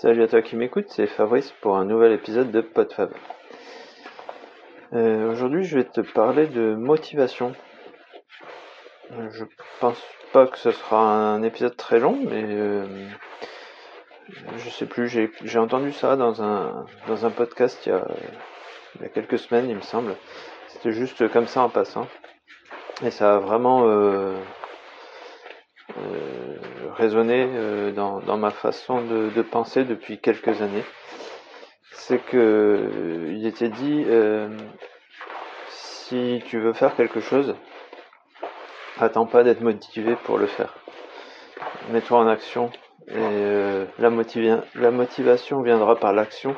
Salut à toi qui m'écoute, c'est Fabrice pour un nouvel épisode de PodFab. Euh, Aujourd'hui, je vais te parler de motivation. Je pense pas que ce sera un épisode très long, mais euh, je sais plus, j'ai entendu ça dans un, dans un podcast il y, a, il y a quelques semaines, il me semble. C'était juste comme ça en passant. Et ça a vraiment euh, résonné euh, dans, ma façon de, penser depuis quelques années. C'est que euh, il était dit si tu veux faire quelque chose, attends pas d'être motivé pour le faire. Mets-toi en action et la, la motivation viendra par l'action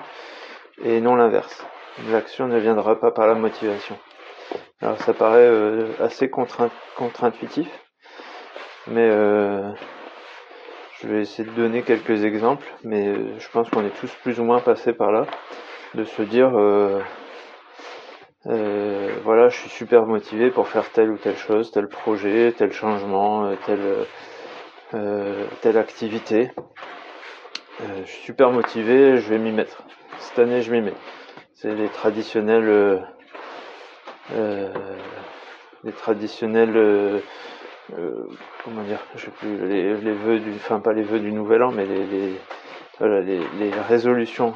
et non l'inverse. L'action ne viendra pas par la motivation. Alors ça paraît assez contre-intuitif, mais euh, je vais essayer de donner quelques exemples, mais euh, je pense qu'on est tous plus ou moins passés par là, de se dire euh, euh, voilà, je suis super motivé pour faire telle ou telle chose, tel projet, tel changement, telle, telle activité. je suis super motivé, je vais m'y mettre. Cette année, je m'y mets. C'est les traditionnels, les traditionnels euh, comment dire, je sais plus, les, les vœux du, enfin pas les vœux du nouvel an, mais les, résolutions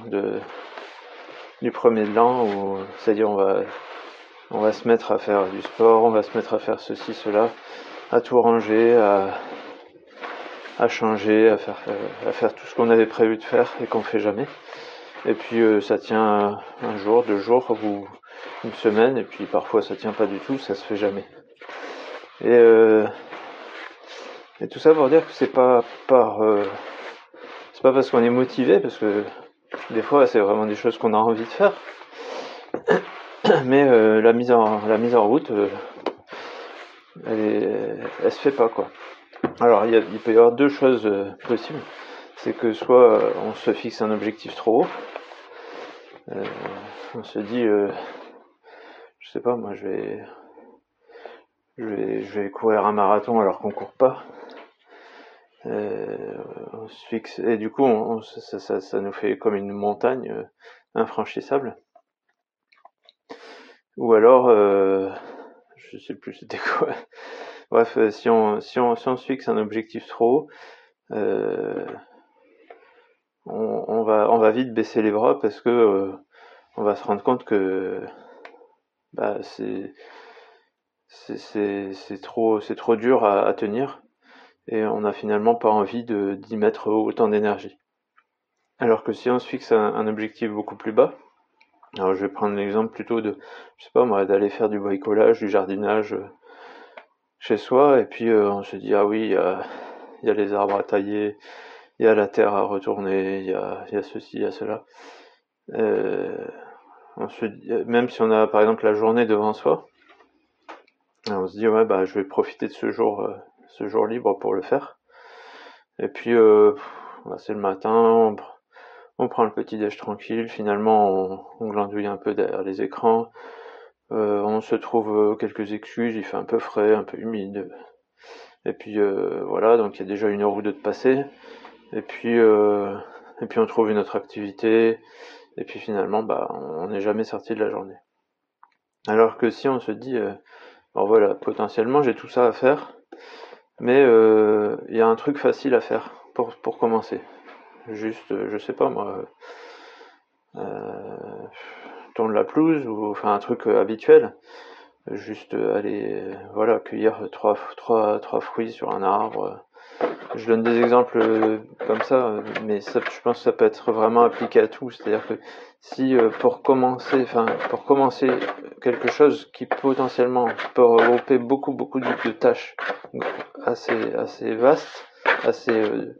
du premier de l'an, c'est-à-dire on va on va se mettre à faire du sport, on va se mettre à faire ceci, cela, à tout ranger, à, changer, à faire à faire tout ce qu'on avait prévu de faire et qu'on fait jamais. Et puis euh, ça tient un jour, deux jours ou une semaine, et puis parfois ça tient pas du tout, ça se fait jamais. Et, euh, et tout ça pour dire que c'est pas par euh, c'est pas parce qu'on est motivé, parce que des fois c'est vraiment des choses qu'on a envie de faire. Mais euh, la mise en la mise en route, euh, elle, est, elle se fait pas quoi. Alors il, il peut y avoir deux choses possibles. C'est que soit on se fixe un objectif trop haut, on se dit, je sais pas, moi je vais je vais, je vais courir un marathon alors qu'on court pas. Euh, on fixe et du coup on, ça, nous fait comme une montagne euh, infranchissable. Ou alors, euh, je sais plus c'était quoi. Bref, si on, si on si on se fixe un objectif trop haut, on, va on va vite baisser les bras parce que on va se rendre compte que bah c'est trop, dur à, tenir et on n'a finalement pas envie d'y mettre autant d'énergie. Alors que si on se fixe un, objectif beaucoup plus bas, alors je vais prendre l'exemple plutôt de, je sais pas moi, d'aller faire du bricolage, du jardinage euh, chez soi et puis euh, on se dit ah oui, il y a, les arbres à tailler, il y a la terre à retourner, il y a, ceci, il y a cela. Euh, on se même si on a par exemple la journée devant soi, on se dit ouais bah je vais profiter de ce jour ce jour libre pour le faire. Et puis euh, bah, c'est le matin on, prend le petit déj tranquille. Finalement on, on, glandouille un peu derrière les écrans. Euh, on se trouve quelques excuses. Il fait un peu frais un peu humide. Et puis euh, voilà. Donc il y a déjà une heure ou deux de passé. Et puis euh, et puis on trouve une autre activité. Et puis finalement bah on n'est jamais sorti de la journée. Alors que si on se dit alors voilà, potentiellement j'ai tout ça à faire, mais euh, il y a un truc facile à faire pour, commencer. Juste, euh, je sais pas moi, euh, tourne la pelouse ou enfin un truc euh, habituel. Juste aller, voilà, cueillir trois fruits sur un arbre. Je donne des exemples comme ça, mais ça, je pense que ça peut être vraiment appliqué à tout. C'est-à-dire que si pour commencer, enfin pour commencer quelque chose qui potentiellement peut regrouper beaucoup beaucoup de, tâches assez assez vastes, assez euh,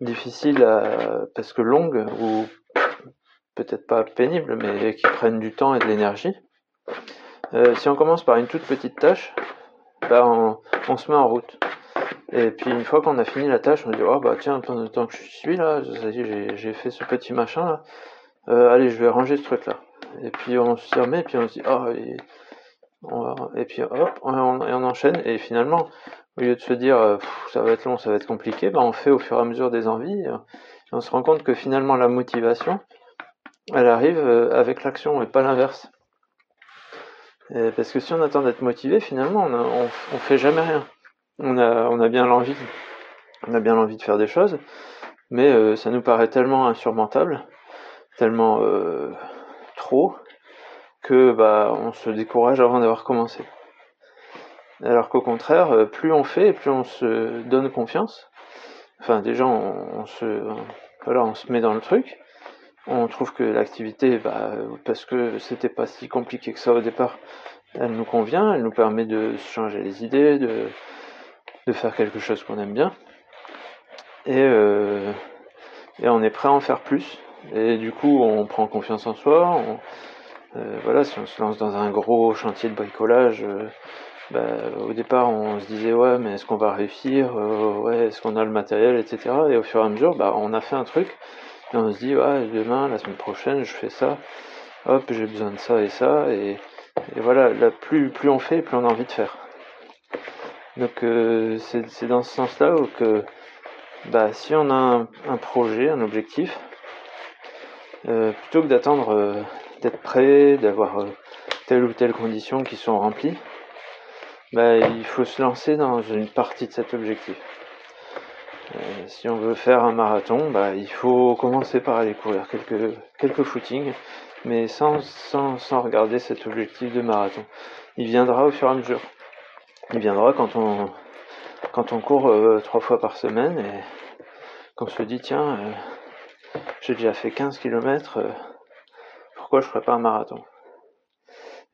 difficiles à, parce que longues ou peut-être pas pénibles, mais qui prennent du temps et de l'énergie. Euh, si on commence par une toute petite tâche, bah on, on, se met en route. Et puis une fois qu'on a fini la tâche, on dit oh bah tiens pendant le temps que je suis là, j'ai fait ce petit machin là, euh, allez je vais ranger ce truc là et puis on s'y remet, et puis on se dit, oh, et, on, et puis hop, on, et on enchaîne, et finalement, au lieu de se dire, ça va être long, ça va être compliqué, ben on fait au fur et à mesure des envies, on se rend compte que finalement la motivation, elle arrive euh, avec l'action et pas l'inverse. Parce que si on attend d'être motivé, finalement, on, on, fait jamais rien. On a, bien l'envie, de faire des choses, mais euh, ça nous paraît tellement insurmontable, tellement euh, trop, que bah on se décourage avant d'avoir commencé. Alors qu'au contraire, plus on fait, plus on se donne confiance. Enfin, déjà, on, se, on se met dans le truc. On trouve que l'activité, bah, parce que c'était pas si compliqué que ça au départ, elle nous convient, elle nous permet de changer les idées, de, de faire quelque chose qu'on aime bien. Et, euh, et on est prêt à en faire plus. Et du coup, on prend confiance en soi. Euh, voilà, si on se lance dans un gros chantier de bricolage, euh, bah, au départ, on se disait ouais, mais est-ce qu'on va réussir? Ouais, est-ce qu'on a le matériel, etc. Et au fur et à mesure, bah, on a fait un truc. Et on se dit ouais, demain, la semaine prochaine, je fais ça. Hop, j'ai besoin de ça et ça. Et, et voilà, là, plus, plus on fait, plus on a envie de faire. Donc euh, c'est dans ce sens-là que bah, si on a un, projet, un objectif, euh, plutôt que d'attendre euh, d'être prêt, d'avoir telle ou telle condition qui sont remplies, bah, il faut se lancer dans une partie de cet objectif. si on veut faire un marathon, bah, il faut commencer par aller courir quelques, quelques footings mais sans, sans, sans regarder cet objectif de marathon. Il viendra au fur et à mesure. Il viendra quand on, quand on court euh, trois fois par semaine et qu'on se dit tiens, euh, j'ai déjà fait 15 km, euh, pourquoi je ferais pas un marathon?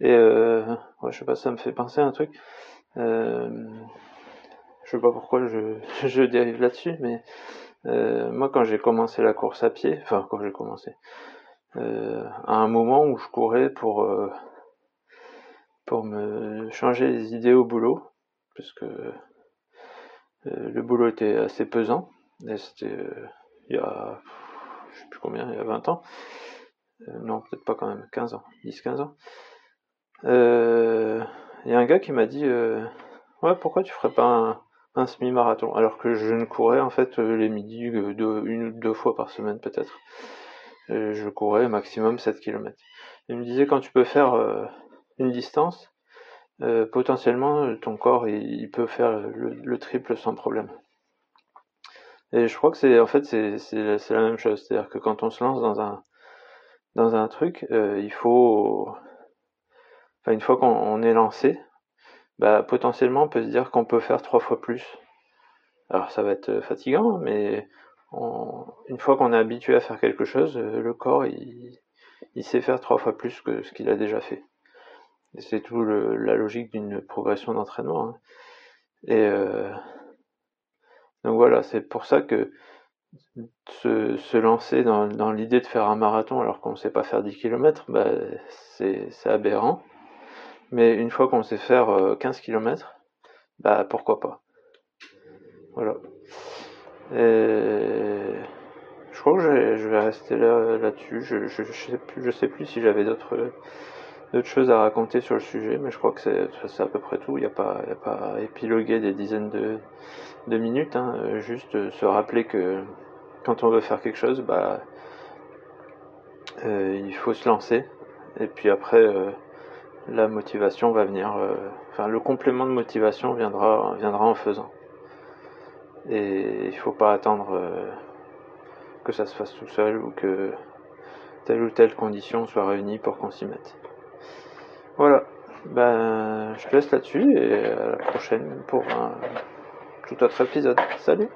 Et ouais, je sais pas, ça me fait penser à un truc. je sais pas pourquoi je, je dérive là-dessus, mais moi quand j'ai commencé la course à pied, enfin quand j'ai commencé, à un moment où je courais pour pour me changer les idées au boulot parce que euh, le boulot était assez pesant. C'était il y a je sais plus combien il y a 20 ans. Non peut-être pas quand même 15 ans 10 15 ans. Il y a un gars qui m'a dit ouais pourquoi tu ferais pas un, semi-marathon? Alors que je ne courais en fait les midis une ou deux fois par semaine peut-être. Je courais maximum 7 km. Il me disait quand tu peux faire euh, une distance, euh, potentiellement ton corps il, peut faire le, triple sans problème. Et je crois que c'est en fait c'est la même chose, c'est-à-dire que quand on se lance dans un dans un truc, euh, il faut une fois qu'on est lancé, bah potentiellement on peut se dire qu'on peut faire trois fois plus. Alors ça va être fatigant, mais une fois qu'on est habitué à faire quelque chose, euh, le corps il, sait faire trois fois plus que ce qu'il a déjà fait. C'est tout la logique d'une progression d'entraînement. Hein. Et euh, donc voilà, c'est pour ça que se, lancer dans, l'idée de faire un marathon alors qu'on ne sait pas faire 10 km, bah, c'est aberrant. Mais une fois qu'on sait faire 15 euh, km, bah pourquoi pas. Voilà. Je crois que je vais rester là là-dessus. Je, je sais plus si j'avais d'autres d'autres choses à raconter sur le sujet, mais je crois que c'est à peu près tout. Il n'y a pas à épiloguer des dizaines de, minutes. Hein. Juste se rappeler que quand on veut faire quelque chose, bah euh, il faut se lancer. Et puis après, euh, la motivation va venir. Euh, enfin, le complément de motivation viendra viendra en faisant. Et il faut pas attendre euh, que ça se fasse tout seul ou que telle ou telle condition soit réunie pour qu'on s'y mette. Voilà. Ben, je te laisse là-dessus et à la prochaine pour un tout autre épisode. Salut